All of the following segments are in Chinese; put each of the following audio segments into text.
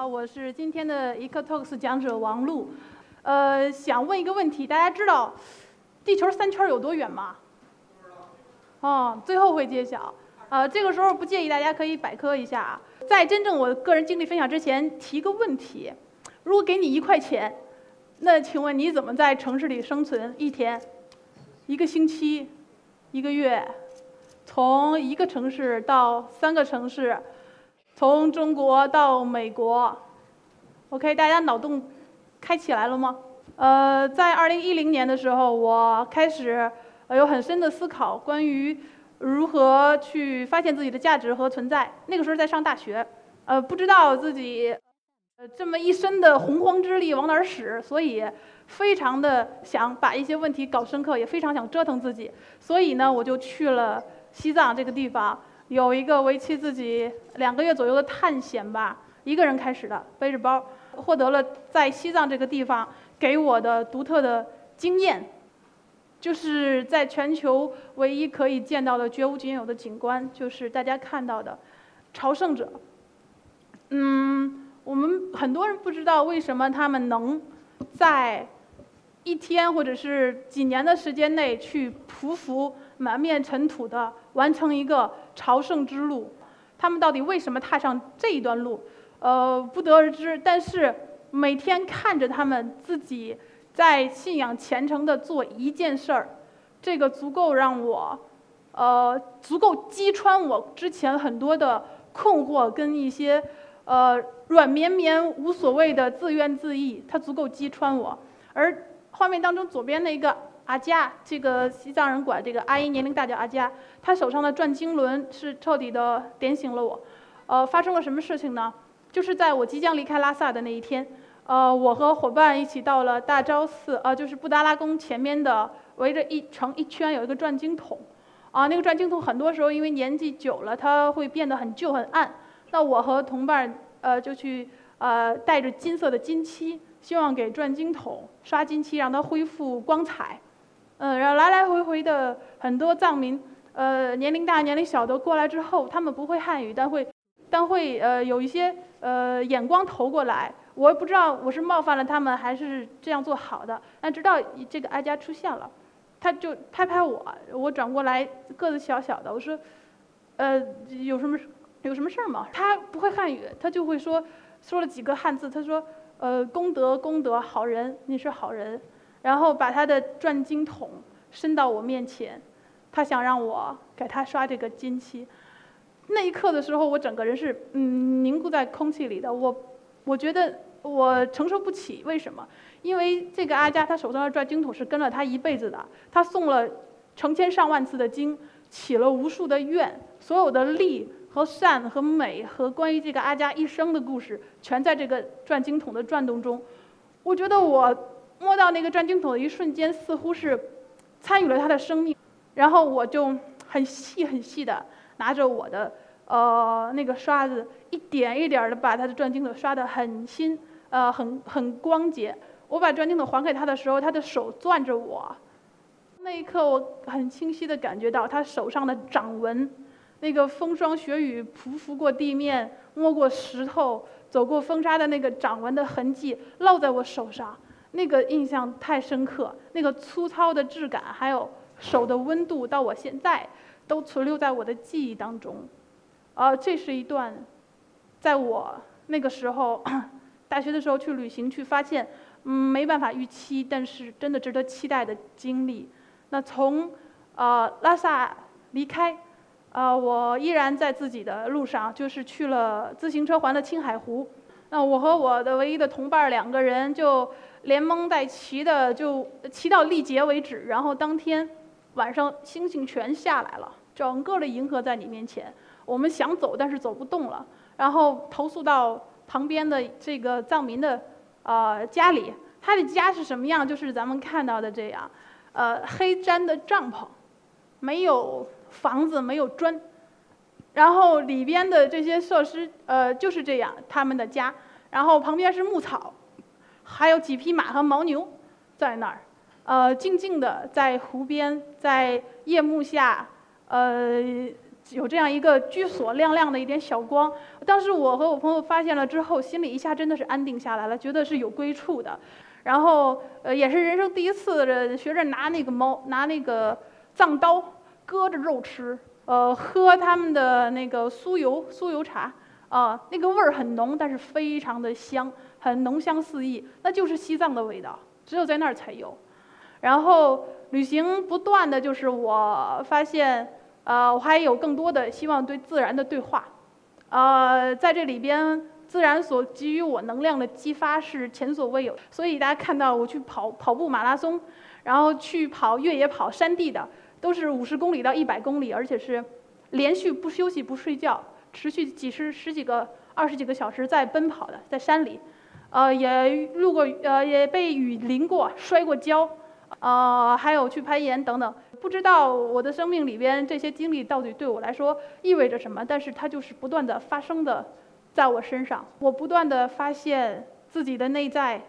啊，我是今天的 EcoTalks 讲者王璐，呃，想问一个问题，大家知道地球三圈有多远吗？哦，最后会揭晓。呃，这个时候不介意大家可以百科一下啊。在真正我个人经历分享之前，提个问题：如果给你一块钱，那请问你怎么在城市里生存一天、一个星期、一个月？从一个城市到三个城市？从中国到美国，OK，大家脑洞开起来了吗？呃，在二零一零年的时候，我开始有很深的思考，关于如何去发现自己的价值和存在。那个时候在上大学，呃，不知道自己这么一身的洪荒之力往哪儿使，所以非常的想把一些问题搞深刻，也非常想折腾自己，所以呢，我就去了西藏这个地方。有一个为期自己两个月左右的探险吧，一个人开始的，背着包，获得了在西藏这个地方给我的独特的经验，就是在全球唯一可以见到的绝无仅有的景观，就是大家看到的朝圣者。嗯，我们很多人不知道为什么他们能在一天或者是几年的时间内去匍匐满面尘土的完成一个。朝圣之路，他们到底为什么踏上这一段路？呃，不得而知。但是每天看着他们自己在信仰虔诚的做一件事儿，这个足够让我，呃，足够击穿我之前很多的困惑跟一些，呃，软绵绵无所谓的自怨自艾，它足够击穿我。而画面当中左边那个。阿加，这个西藏人管这个阿姨年龄大叫阿加，她手上的转经轮是彻底的点醒了我。呃，发生了什么事情呢？就是在我即将离开拉萨的那一天，呃，我和伙伴一起到了大昭寺，呃，就是布达拉宫前面的围着一成一圈有一个转经筒，啊，那个转经筒很多时候因为年纪久了，它会变得很旧很暗。那我和同伴呃就去呃带着金色的金漆，希望给转经筒刷金漆，让它恢复光彩。嗯，然后来来回回的很多藏民，呃，年龄大年龄小的过来之后，他们不会汉语，但会，但会呃有一些呃眼光投过来，我也不知道我是冒犯了他们还是这样做好的。但直到这个阿佳出现了，他就拍拍我，我转过来个子小小的，我说，呃，有什么有什么事儿吗？他不会汉语，他就会说说了几个汉字，他说，呃，功德功德，好人，你是好人。然后把他的转经筒伸到我面前，他想让我给他刷这个金漆。那一刻的时候，我整个人是嗯凝固在空气里的。我我觉得我承受不起，为什么？因为这个阿加他手上的转经筒是跟了他一辈子的，他送了成千上万次的经，起了无数的愿，所有的利和善和美和关于这个阿加一生的故事，全在这个转经筒的转动中。我觉得我。摸到那个转经筒的一瞬间，似乎是参与了他的生命，然后我就很细很细的拿着我的呃那个刷子，一点一点的把他的转经筒刷得很新，呃很很光洁。我把转经筒还给他的时候，他的手攥着我，那一刻我很清晰的感觉到他手上的掌纹，那个风霜雪雨匍匐过地面、摸过石头、走过风沙的那个掌纹的痕迹烙在我手上。那个印象太深刻，那个粗糙的质感，还有手的温度，到我现在都存留在我的记忆当中。呃，这是一段，在我那个时候 大学的时候去旅行去发现，嗯，没办法预期，但是真的值得期待的经历。那从呃拉萨离开，呃，我依然在自己的路上，就是去了自行车环了青海湖。那我和我的唯一的同伴两个人就。连蒙带骑的就骑到力竭为止，然后当天晚上星星全下来了，整个的银河在你面前。我们想走，但是走不动了，然后投诉到旁边的这个藏民的呃家里。他的家是什么样？就是咱们看到的这样，呃，黑毡的帐篷，没有房子，没有砖，然后里边的这些设施呃就是这样，他们的家，然后旁边是牧草。还有几匹马和牦牛，在那儿，呃，静静的在湖边，在夜幕下，呃，有这样一个居所，亮亮的一点小光。当时我和我朋友发现了之后，心里一下真的是安定下来了，觉得是有归处的。然后呃，也是人生第一次学着拿那个猫拿那个藏刀割着肉吃，呃，喝他们的那个酥油酥油茶，啊，那个味儿很浓，但是非常的香，很浓香四溢，那就是西藏的味道，只有在那儿才有。然后旅行不断的就是我发现，呃，我还有更多的希望对自然的对话，呃，在这里边，自然所给予我能量的激发是前所未有。所以大家看到我去跑跑步马拉松，然后去跑越野跑山地的，都是五十公里到一百公里，而且是连续不休息不睡觉，持续几十十几个二十几个小时在奔跑的，在山里，呃，也路过呃也被雨淋过，摔过跤。呃，还有去攀岩等等，不知道我的生命里边这些经历到底对我来说意味着什么，但是它就是不断的发生的，在我身上，我不断的发现自己的内在，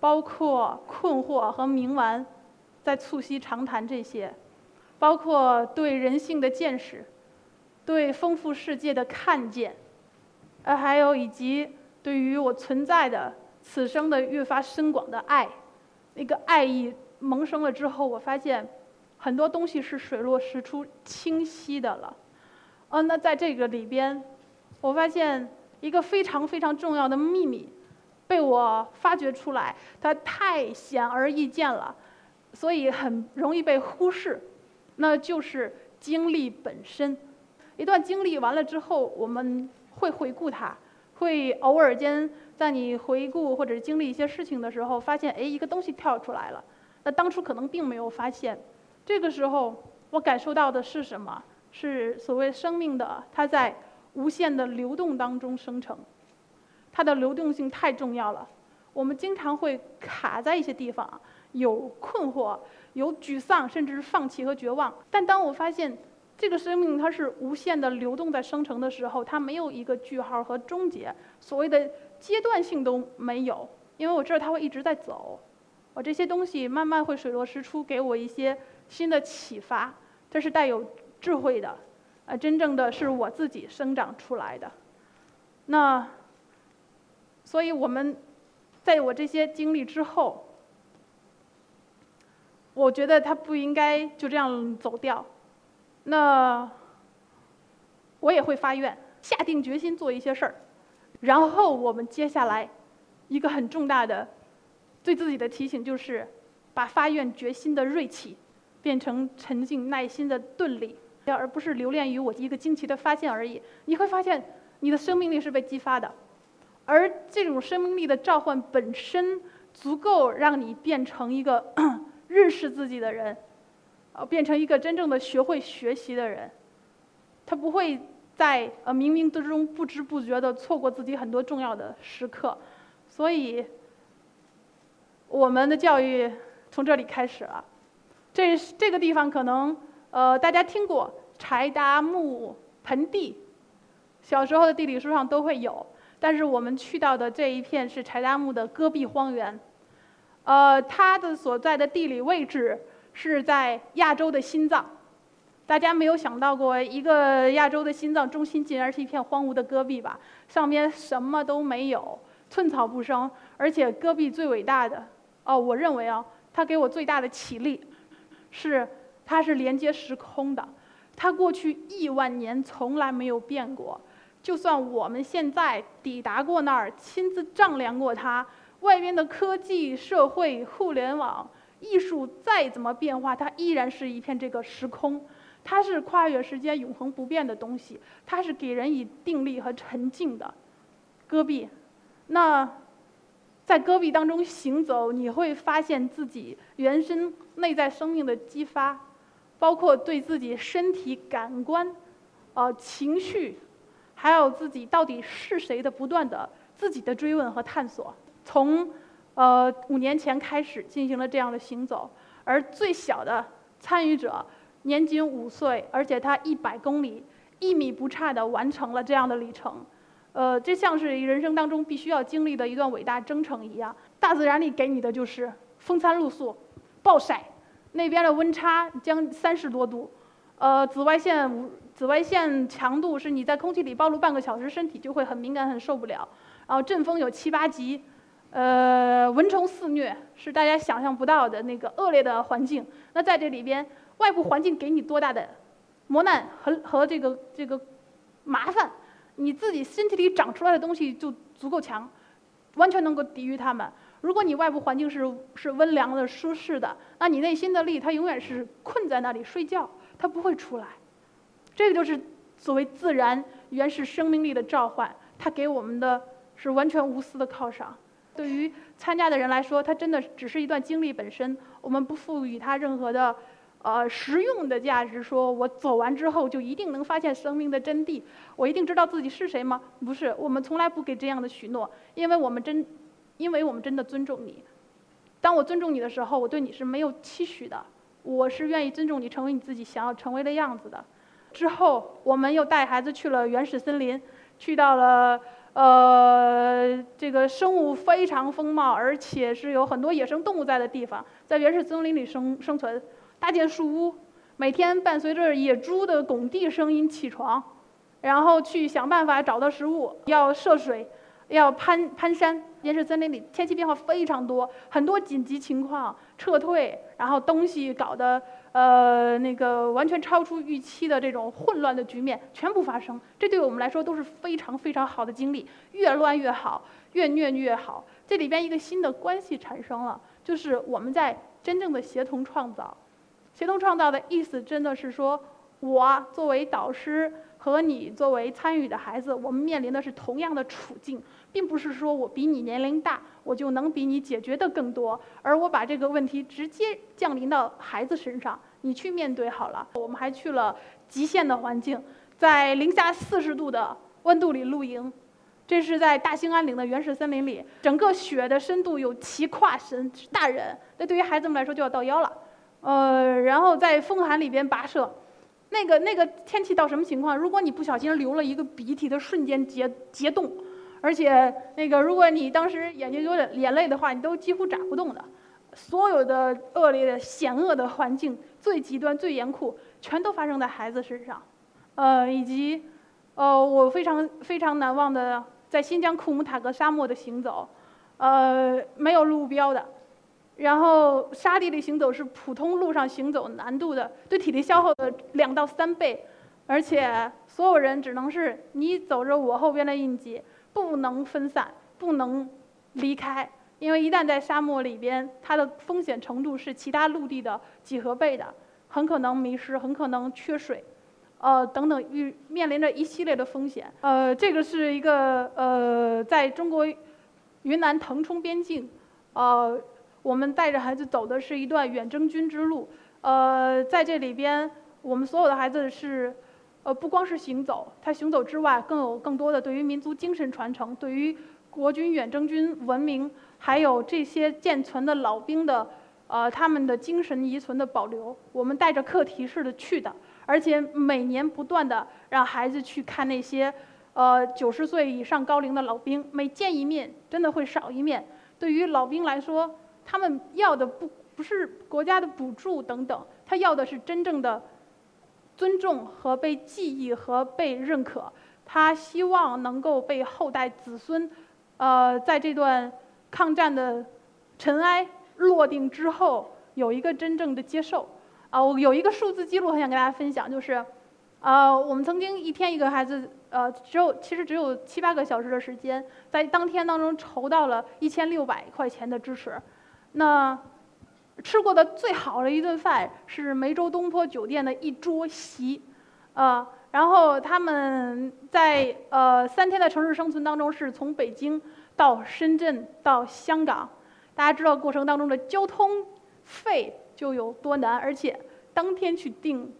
包括困惑和冥顽，在促膝长谈这些，包括对人性的见识，对丰富世界的看见，呃，还有以及对于我存在的此生的越发深广的爱，那个爱意。萌生了之后，我发现很多东西是水落石出、清晰的了。嗯，那在这个里边，我发现一个非常非常重要的秘密被我发掘出来，它太显而易见了，所以很容易被忽视。那就是经历本身。一段经历完了之后，我们会回顾它，会偶尔间在你回顾或者经历一些事情的时候，发现哎，一个东西跳出来了。那当初可能并没有发现，这个时候我感受到的是什么？是所谓生命的，它在无限的流动当中生成，它的流动性太重要了。我们经常会卡在一些地方，有困惑，有沮丧，甚至是放弃和绝望。但当我发现这个生命它是无限的流动在生成的时候，它没有一个句号和终结，所谓的阶段性都没有，因为我知道它会一直在走。我这些东西慢慢会水落石出，给我一些新的启发。这是带有智慧的，呃，真正的是我自己生长出来的。那，所以我们在我这些经历之后，我觉得他不应该就这样走掉。那我也会发愿，下定决心做一些事儿。然后我们接下来一个很重大的。对自己的提醒就是，把发愿决心的锐气，变成沉静耐心的钝力，而不是留恋于我一个惊奇的发现而已。你会发现，你的生命力是被激发的，而这种生命力的召唤本身，足够让你变成一个 认识自己的人，呃，变成一个真正的学会学习的人。他不会在呃冥冥之中不知不觉的错过自己很多重要的时刻，所以。我们的教育从这里开始了，这这个地方可能呃大家听过柴达木盆地，小时候的地理书上都会有，但是我们去到的这一片是柴达木的戈壁荒原，呃，它的所在的地理位置是在亚洲的心脏，大家没有想到过一个亚洲的心脏中心竟然是一片荒芜的戈壁吧？上面什么都没有，寸草不生，而且戈壁最伟大的。哦，我认为啊，它给我最大的启力，是它是连接时空的，它过去亿万年从来没有变过。就算我们现在抵达过那儿，亲自丈量过它，外边的科技、社会、互联网、艺术再怎么变化，它依然是一片这个时空，它是跨越时间、永恒不变的东西，它是给人以定力和沉静的。戈壁，那。在戈壁当中行走，你会发现自己原生内在生命的激发，包括对自己身体感官、呃情绪，还有自己到底是谁的不断的自己的追问和探索。从呃五年前开始进行了这样的行走，而最小的参与者年仅五岁，而且他一百公里一米不差的完成了这样的里程。呃，这像是人生当中必须要经历的一段伟大征程一样。大自然里给你的就是风餐露宿、暴晒，那边的温差将三十多度，呃，紫外线紫外线强度是你在空气里暴露半个小时，身体就会很敏感，很受不了。然后阵风有七八级，呃，蚊虫肆虐是大家想象不到的那个恶劣的环境。那在这里边，外部环境给你多大的磨难和和这个这个麻烦，你自己身体里长出来的东西就足够强，完全能够抵御它们。如果你外部环境是是温凉的、舒适的，那你内心的力它永远是困在那里睡觉，它不会出来。这个就是所谓自然原始生命力的召唤，它给我们的是完全无私的犒赏。对于参加的人来说，它真的只是一段经历本身，我们不赋予它任何的呃实用的价值。说我走完之后就一定能发现生命的真谛，我一定知道自己是谁吗？不是，我们从来不给这样的许诺，因为我们真。因为我们真的尊重你，当我尊重你的时候，我对你是没有期许的，我是愿意尊重你，成为你自己想要成为的样子的。之后，我们又带孩子去了原始森林，去到了呃这个生物非常丰茂，而且是有很多野生动物在的地方，在原始森林里生生存，搭建树屋，每天伴随着野猪的拱地声音起床，然后去想办法找到食物，要涉水。要攀攀山，原始森林里天气变化非常多，很多紧急情况撤退，然后东西搞得呃那个完全超出预期的这种混乱的局面全部发生，这对我们来说都是非常非常好的经历，越乱越好，越虐越好。这里边一个新的关系产生了，就是我们在真正的协同创造，协同创造的意思真的是说，我作为导师。和你作为参与的孩子，我们面临的是同样的处境，并不是说我比你年龄大，我就能比你解决的更多，而我把这个问题直接降临到孩子身上，你去面对好了。我们还去了极限的环境，在零下四十度的温度里露营，这是在大兴安岭的原始森林里，整个雪的深度有齐跨身，大人，那对于孩子们来说就要到腰了，呃，然后在风寒里边跋涉。那个那个天气到什么情况？如果你不小心流了一个鼻涕，它瞬间结结冻，而且那个如果你当时眼睛有点眼泪的话，你都几乎眨不动的。所有的恶劣的险恶的环境，最极端最严酷，全都发生在孩子身上。呃，以及呃，我非常非常难忘的在新疆库木塔格沙漠的行走，呃，没有路标的。然后沙地里行走是普通路上行走难度的，对体力消耗的两到三倍，而且所有人只能是你走着我后边的印记，不能分散，不能离开，因为一旦在沙漠里边，它的风险程度是其他陆地的几何倍的，很可能迷失，很可能缺水，呃等等，遇面临着一系列的风险。呃，这个是一个呃，在中国云南腾冲边境，呃。我们带着孩子走的是一段远征军之路，呃，在这里边，我们所有的孩子是，呃，不光是行走，他行走之外，更有更多的对于民族精神传承，对于国军远征军文明，还有这些健存的老兵的，呃，他们的精神遗存的保留，我们带着课题式的去的，而且每年不断的让孩子去看那些，呃，九十岁以上高龄的老兵，每见一面真的会少一面，对于老兵来说。他们要的不不是国家的补助等等，他要的是真正的尊重和被记忆和被认可。他希望能够被后代子孙，呃，在这段抗战的尘埃落定之后，有一个真正的接受。啊，我有一个数字记录很想跟大家分享，就是，呃，我们曾经一天一个孩子，呃，只有其实只有七八个小时的时间，在当天当中筹到了一千六百块钱的支持。那吃过的最好的一顿饭是梅州东坡酒店的一桌席，呃，然后他们在呃三天的城市生存当中，是从北京到深圳到香港，大家知道过程当中的交通费就有多难，而且当天去订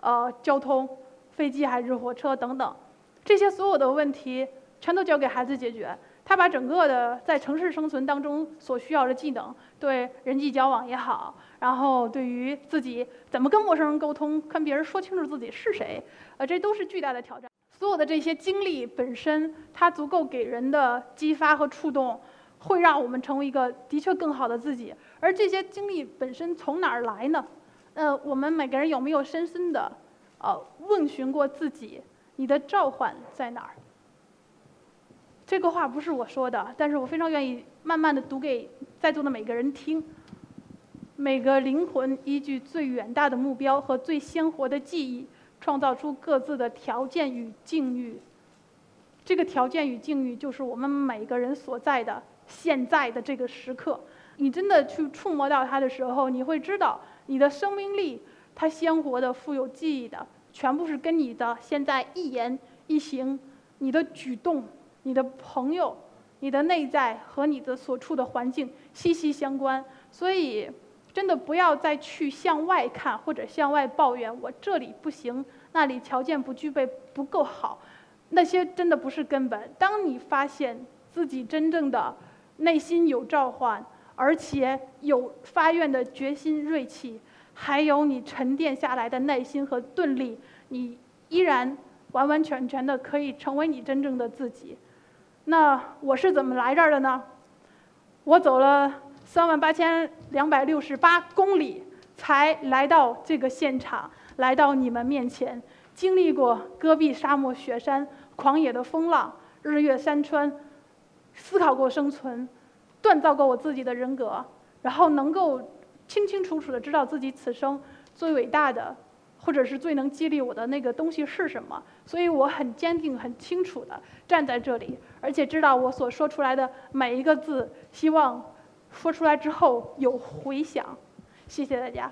呃交通飞机还是火车等等，这些所有的问题全都交给孩子解决。他把整个的在城市生存当中所需要的技能，对人际交往也好，然后对于自己怎么跟陌生人沟通，跟别人说清楚自己是谁，呃，这都是巨大的挑战。所有的这些经历本身，它足够给人的激发和触动，会让我们成为一个的确更好的自己。而这些经历本身从哪儿来呢？呃，我们每个人有没有深深的呃，问询过自己，你的召唤在哪儿？这个话不是我说的，但是我非常愿意慢慢的读给在座的每个人听。每个灵魂依据最远大的目标和最鲜活的记忆，创造出各自的条件与境遇。这个条件与境遇，就是我们每个人所在的现在的这个时刻。你真的去触摸到它的时候，你会知道，你的生命力，它鲜活的、富有记忆的，全部是跟你的现在一言一行、你的举动、你的朋友、你的内在和你的所处的环境息息相关。所以，真的不要再去向外看或者向外抱怨，我这里不行，那里条件不具备，不够好。那些真的不是根本。当你发现自己真正的内心有召唤，而且有发愿的决心、锐气，还有你沉淀下来的耐心和钝力，你依然完完全全的可以成为你真正的自己。那我是怎么来这儿的呢？我走了三万八千两百六十八公里，才来到这个现场，来到你们面前，经历过戈壁沙漠雪山。狂野的风浪，日月山川，思考过生存，锻造过我自己的人格，然后能够清清楚楚的知道自己此生最伟大的，或者是最能激励我的那个东西是什么。所以我很坚定、很清楚的站在这里，而且知道我所说出来的每一个字，希望说出来之后有回响。谢谢大家。